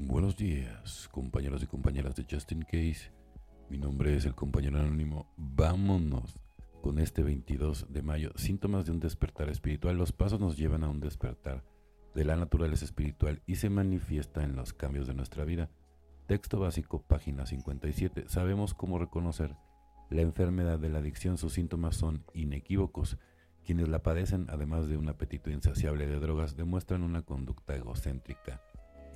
Buenos días, compañeros y compañeras de Justin Case. Mi nombre es el compañero anónimo. Vámonos con este 22 de mayo. Síntomas de un despertar espiritual. Los pasos nos llevan a un despertar de la naturaleza espiritual y se manifiesta en los cambios de nuestra vida. Texto básico, página 57. Sabemos cómo reconocer la enfermedad de la adicción. Sus síntomas son inequívocos. Quienes la padecen, además de un apetito insaciable de drogas, demuestran una conducta egocéntrica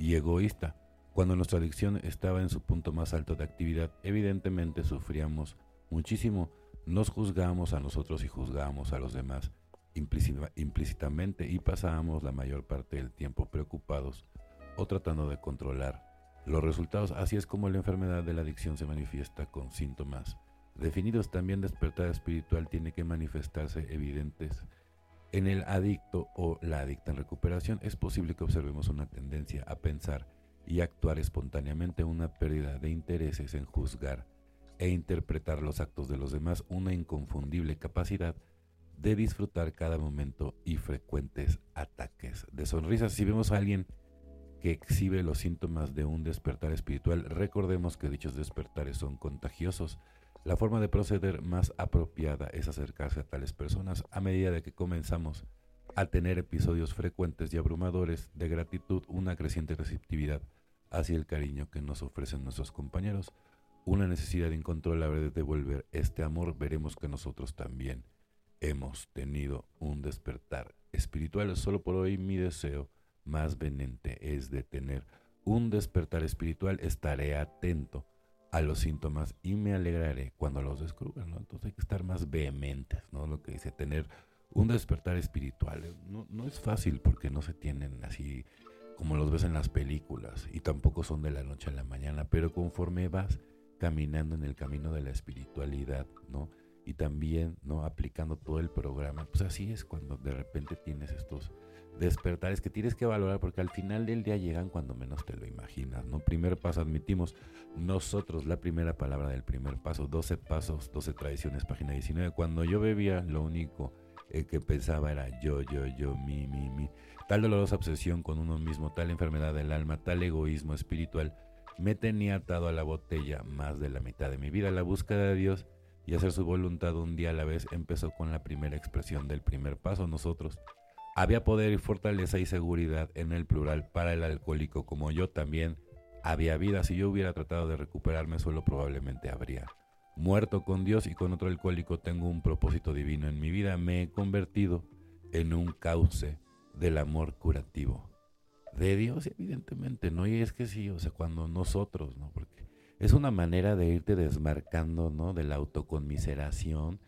y egoísta. Cuando nuestra adicción estaba en su punto más alto de actividad, evidentemente sufríamos muchísimo. Nos juzgábamos a nosotros y juzgábamos a los demás implícitamente y pasábamos la mayor parte del tiempo preocupados o tratando de controlar los resultados. Así es como la enfermedad de la adicción se manifiesta con síntomas definidos. También despertar espiritual tiene que manifestarse evidentes. En el adicto o la adicta en recuperación es posible que observemos una tendencia a pensar y actuar espontáneamente, una pérdida de intereses en juzgar e interpretar los actos de los demás, una inconfundible capacidad de disfrutar cada momento y frecuentes ataques de sonrisas. Si vemos a alguien que exhibe los síntomas de un despertar espiritual, recordemos que dichos despertares son contagiosos. La forma de proceder más apropiada es acercarse a tales personas a medida de que comenzamos a tener episodios frecuentes y abrumadores de gratitud, una creciente receptividad hacia el cariño que nos ofrecen nuestros compañeros, una necesidad incontrolable de devolver este amor, veremos que nosotros también hemos tenido un despertar espiritual. Solo por hoy mi deseo más venente es de tener un despertar espiritual. Estaré atento a los síntomas y me alegraré cuando los descubra. ¿no? Entonces hay que estar más vehementes, ¿no? Lo que dice tener un despertar espiritual. No, no es fácil porque no se tienen así como los ves en las películas y tampoco son de la noche a la mañana, pero conforme vas caminando en el camino de la espiritualidad, ¿no? y también no aplicando todo el programa, pues así es cuando de repente tienes estos despertares que tienes que valorar porque al final del día llegan cuando menos te lo imaginas, ¿no? Primer paso, admitimos nosotros la primera palabra del primer paso, 12 pasos, 12 tradiciones, página 19. Cuando yo bebía, lo único eh, que pensaba era yo, yo, yo, mi, mi, mi. Tal dolorosa obsesión con uno mismo, tal enfermedad del alma, tal egoísmo espiritual, me tenía atado a la botella más de la mitad de mi vida. La búsqueda de Dios y hacer su voluntad un día a la vez empezó con la primera expresión del primer paso. Nosotros había poder y fortaleza y seguridad en el plural para el alcohólico, como yo también había vida. Si yo hubiera tratado de recuperarme solo, probablemente habría muerto con Dios y con otro alcohólico. Tengo un propósito divino en mi vida. Me he convertido en un cauce del amor curativo de Dios, evidentemente, ¿no? Y es que sí, o sea, cuando nosotros, ¿no? Porque es una manera de irte desmarcando, ¿no? De la autoconmiseración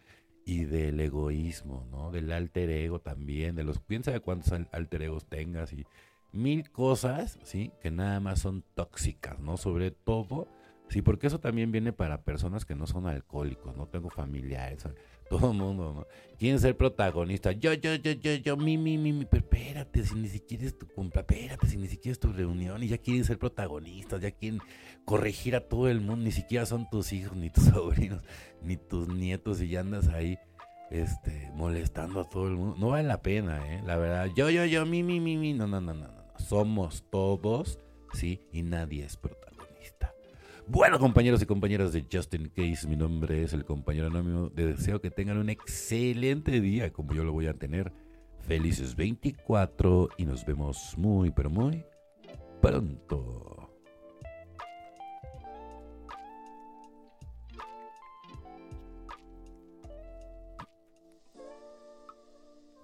y del egoísmo, ¿no? Del alter ego también, de los, piensa de cuántos alter egos tengas y mil cosas, ¿sí? Que nada más son tóxicas, ¿no? Sobre todo, sí, porque eso también viene para personas que no son alcohólicos, no tengo familiares, todo el mundo, ¿no? Quieren ser protagonista. Yo, yo, yo, yo, yo, mi, mi, mi, mi. Pero espérate, si ni siquiera es tu cumpleaños, espérate, si ni siquiera es tu reunión y ya quieren ser protagonistas, ya quieren corregir a todo el mundo, ni siquiera son tus hijos, ni tus sobrinos, ni tus nietos y ya andas ahí este, molestando a todo el mundo. No vale la pena, ¿eh? La verdad, yo, yo, yo, mi, mi, mi, mi. No, no, no, no, no. Somos todos, ¿sí? Y nadie es protagonista. Bueno, compañeros y compañeras de Justin Case, mi nombre es el compañero anónimo. De deseo que tengan un excelente día, como yo lo voy a tener. Felices 24 y nos vemos muy, pero muy pronto.